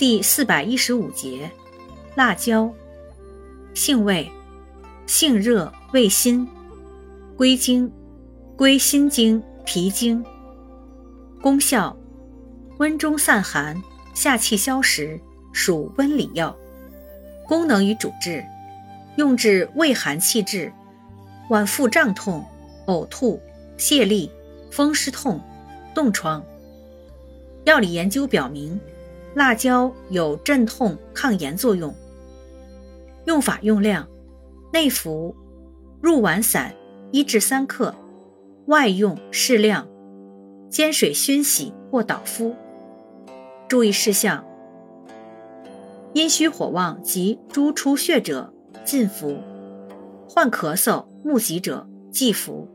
第四百一十五节，辣椒，性味，性热，味辛，归经，归心经、脾经。功效，温中散寒，下气消食，属温里药。功能与主治，用治胃寒气滞、脘腹胀痛、呕吐、泄痢、风湿痛、冻疮。药理研究表明。辣椒有镇痛抗炎作用。用法用量：内服入丸散一至三克，外用适量，煎水熏洗或捣敷。注意事项：阴虚火旺及诸出血者禁服，患咳嗽、目疾者忌服。